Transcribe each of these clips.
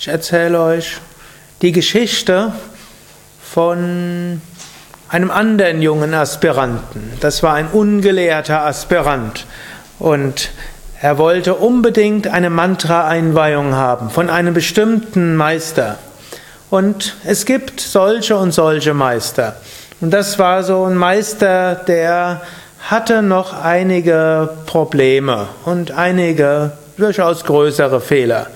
Ich erzähle euch die Geschichte von einem anderen jungen Aspiranten. Das war ein ungelehrter Aspirant und er wollte unbedingt eine Mantra-Einweihung haben von einem bestimmten Meister. Und es gibt solche und solche Meister. Und das war so ein Meister, der hatte noch einige Probleme und einige durchaus größere Fehler.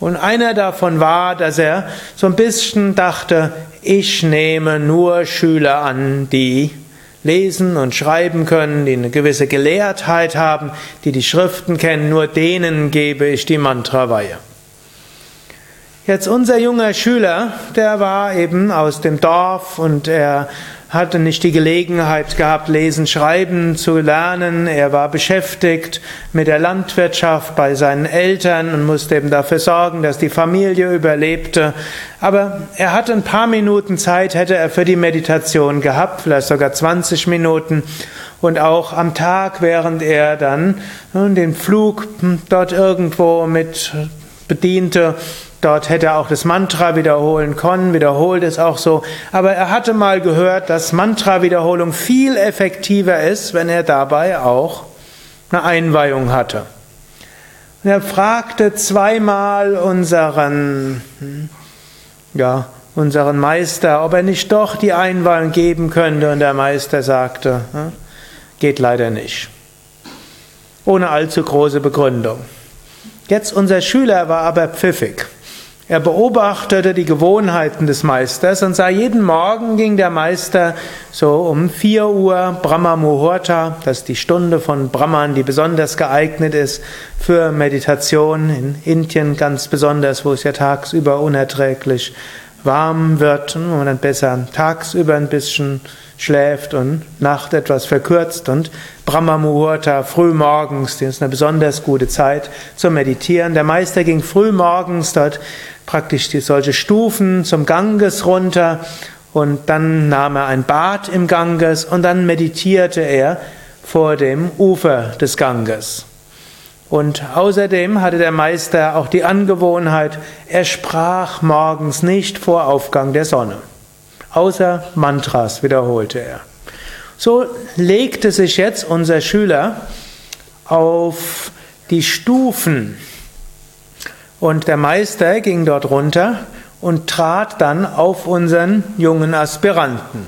Und einer davon war, dass er so ein bisschen dachte, ich nehme nur Schüler an, die lesen und schreiben können, die eine gewisse Gelehrtheit haben, die die Schriften kennen, nur denen gebe ich die Mantraweihe. Jetzt unser junger Schüler, der war eben aus dem Dorf und er hatte nicht die Gelegenheit gehabt, lesen, schreiben zu lernen. Er war beschäftigt mit der Landwirtschaft bei seinen Eltern und musste eben dafür sorgen, dass die Familie überlebte. Aber er hatte ein paar Minuten Zeit, hätte er für die Meditation gehabt, vielleicht sogar 20 Minuten. Und auch am Tag, während er dann den Flug dort irgendwo mit bediente, Dort hätte er auch das Mantra wiederholen können, wiederholt es auch so. Aber er hatte mal gehört, dass Mantra-Wiederholung viel effektiver ist, wenn er dabei auch eine Einweihung hatte. Und er fragte zweimal unseren, hm, ja, unseren Meister, ob er nicht doch die Einweihung geben könnte. Und der Meister sagte, hm, geht leider nicht. Ohne allzu große Begründung. Jetzt unser Schüler war aber pfiffig. Er beobachtete die Gewohnheiten des Meisters und sah jeden Morgen ging der Meister so um 4 Uhr Brahma Muhurta, das ist die Stunde von Brahman, die besonders geeignet ist für Meditation in Indien ganz besonders, wo es ja tagsüber unerträglich warm wird und man dann besser tagsüber ein bisschen schläft und Nacht etwas verkürzt und Brahma Muhurta früh morgens, das ist eine besonders gute Zeit zum Meditieren. Der Meister ging früh morgens dort praktisch die solche Stufen zum Ganges runter und dann nahm er ein Bad im Ganges und dann meditierte er vor dem Ufer des Ganges. Und außerdem hatte der Meister auch die Angewohnheit, er sprach morgens nicht vor Aufgang der Sonne. Außer Mantras wiederholte er. So legte sich jetzt unser Schüler auf die Stufen und der Meister ging dort runter und trat dann auf unseren jungen Aspiranten.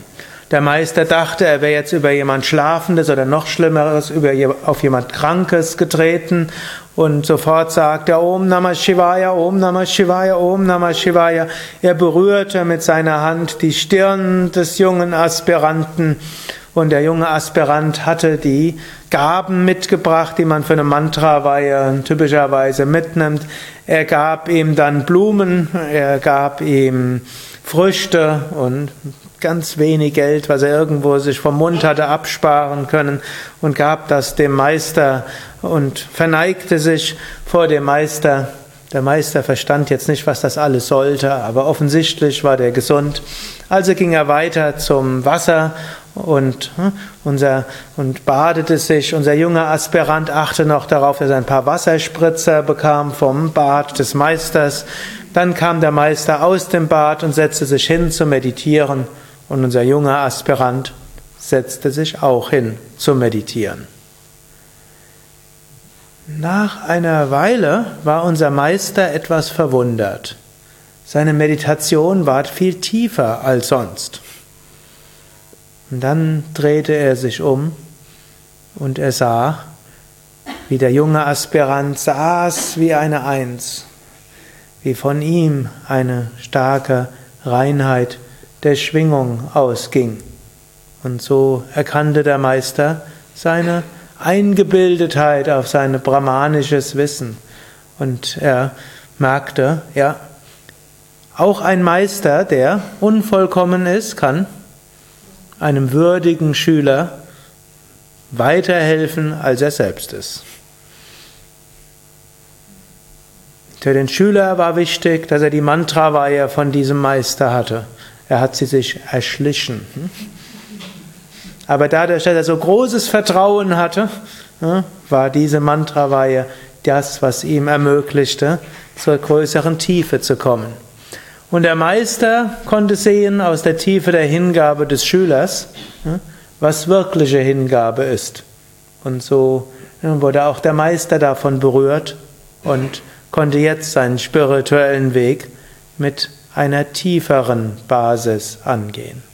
Der Meister dachte, er wäre jetzt über jemand Schlafendes oder noch Schlimmeres, über, auf jemand Krankes getreten und sofort sagte er Om Namah Shivaya, Om Namah Shivaya, Om Namah Shivaya. Er berührte mit seiner Hand die Stirn des jungen Aspiranten und der junge Aspirant hatte die Gaben mitgebracht, die man für eine Mantraweihe typischerweise mitnimmt. Er gab ihm dann Blumen, er gab ihm Früchte und ganz wenig Geld, was er irgendwo sich vom Mund hatte absparen können und gab das dem Meister und verneigte sich vor dem Meister. Der Meister verstand jetzt nicht, was das alles sollte, aber offensichtlich war der gesund. Also ging er weiter zum Wasser und, hm, unser, und badete sich. Unser junger Aspirant achte noch darauf, dass er ein paar Wasserspritzer bekam vom Bad des Meisters. Dann kam der Meister aus dem Bad und setzte sich hin zu meditieren. Und unser junger Aspirant setzte sich auch hin zu meditieren. Nach einer Weile war unser Meister etwas verwundert. Seine Meditation war viel tiefer als sonst. Und dann drehte er sich um und er sah, wie der junge Aspirant saß wie eine Eins, wie von ihm eine starke Reinheit der Schwingung ausging. Und so erkannte der Meister seine Eingebildetheit auf sein brahmanisches Wissen. Und er merkte, ja, auch ein Meister, der unvollkommen ist, kann einem würdigen Schüler weiterhelfen, als er selbst ist. Für den Schüler war wichtig, dass er die Mantraweihe von diesem Meister hatte. Er hat sie sich erschlichen. Aber dadurch, dass er so großes Vertrauen hatte, war diese Mantraweihe das, was ihm ermöglichte, zur größeren Tiefe zu kommen. Und der Meister konnte sehen aus der Tiefe der Hingabe des Schülers, was wirkliche Hingabe ist. Und so wurde auch der Meister davon berührt und konnte jetzt seinen spirituellen Weg mit einer tieferen Basis angehen.